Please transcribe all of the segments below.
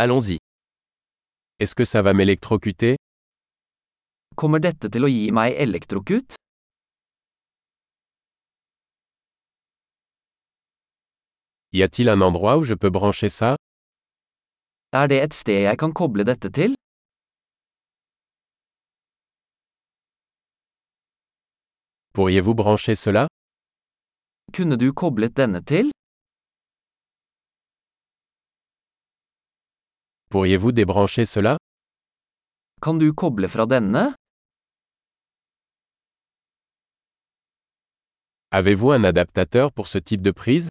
Allons-y. Est-ce que ça va m'électrocuter? Kommer dette til å gi meg elektrokut? Y a-t-il un endroit où je peux brancher ça? Er det et sted jeg kan koble dette til? Pourriez-vous brancher cela? Kunne du koblet denne til? Pourriez-vous débrancher cela? Kan du koble fra denne? Avez-vous un adaptateur pour ce type de prise?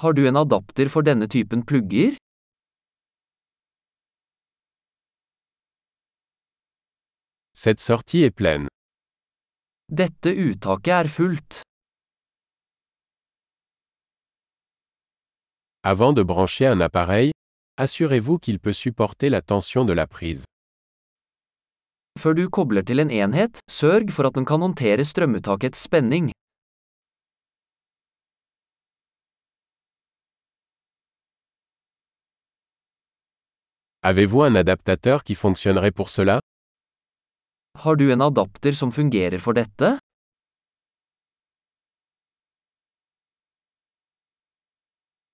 Har du en adapter for denne typen plugger? Cette sortie est pleine. Dette uttaket er fullt. Avant de brancher un appareil, assurez-vous qu'il peut supporter la tension de la prise. Før du kobler til en enhet, sørg for at den kan håndtere strømuttakets spenning. Avez-vous un adaptateur qui fonctionnerait pour cela? Har du en adapter som fungerer for dette?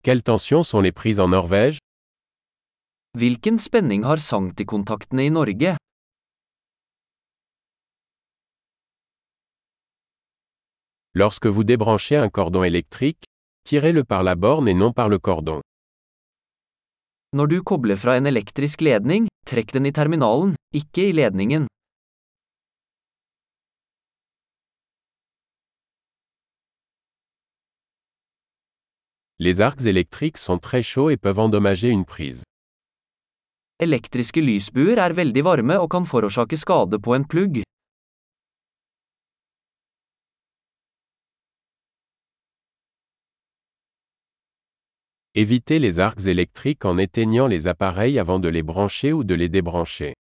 Quelles tensions sont les prises en Norvège? Hvilken spenning har sanktikontaktene i Norge? Lorsque vous débranchez un cordon électrique, tirez-le par la borne et non par le cordon. Når du kobler fra en elektrisk ledning, trekk den i terminalen, ikke i ledningen. Les arcs électriques sont très chauds et peuvent endommager une prise. Elektriske lysbuer er veldig varme og kan forårsake skade på en plugg. Évitez les arcs électriques en éteignant les appareils avant de les brancher ou de les débrancher.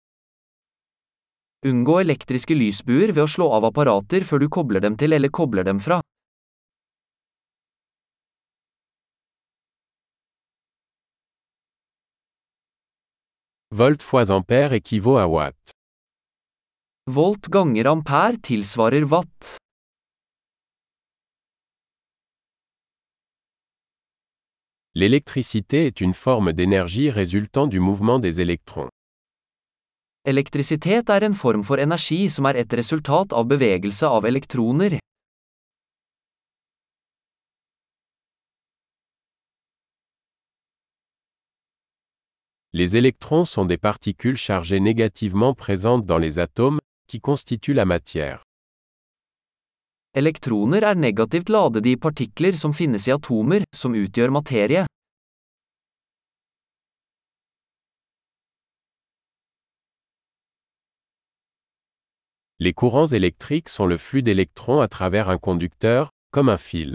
Unngå elektriske lysbuer ved å slå av apparater før du kobler dem til eller kobler dem fra. Volt fois ampère équivaut à watt. Volt ganger ampere tilsvarer watt. L'électricité est une forme d'énergie résultant du mouvement des électrons. Elektrisitet er en form for energi som er et resultat av bevegelse av elektroner. Les électrons sont des particules chargées négativement présentes dans les atomes, qui constituent la matière. Elektroner er negativt ladede i partikler som finnes i atomer, som utgjør materie. Les courants électriques sont le flux d'électrons à travers un conducteur, comme un fil.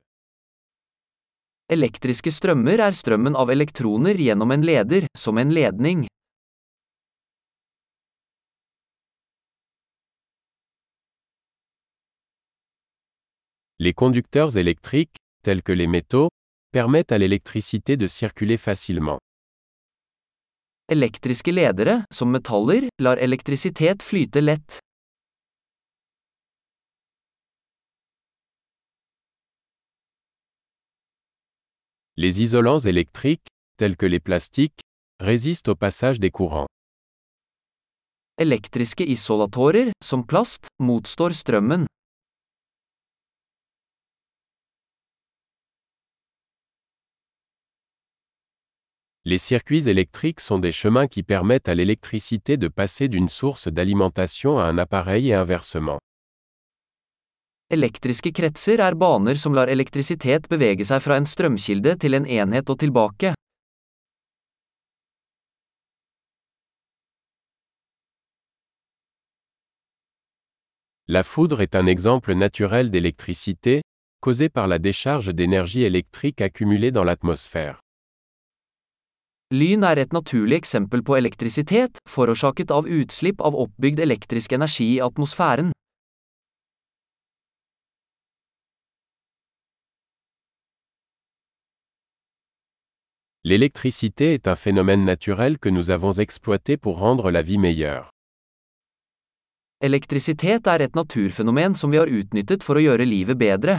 Elektriske strømmer er strømmen av elektroner gjennom en leder, som en ledning. Les conducteurs électriques, tels que les métaux, permettent à l'électricité de circuler facilement. Elektriske ledere, som metaller, lar elektrisitet flyte lett. Les isolants électriques, tels que les plastiques, résistent au passage des courants. Elektriske isolatorer, som plast, motstår strømmen. Les circuits électriques sont des chemins qui permettent à l'électricité de passer d'une source d'alimentation à un appareil et inversement. Elektriske kretser er baner som lar elektrisitet bevege seg fra en strømkilde til en enhet og tilbake. La foudre est un exemple naturel d'électricité, causée par la décharge d'énergie électrique accumulée dans l'atmosphère. Lyn er et naturlig eksempel på elektrisitet, forårsaket av utslipp av oppbygd elektrisk energi i atmosfæren. L'électricité est un phénomène naturel que nous avons exploité pour rendre la vie meilleure. Elektrisitet er et naturfenomen som vi har utnyttet for å gjøre livet bedre.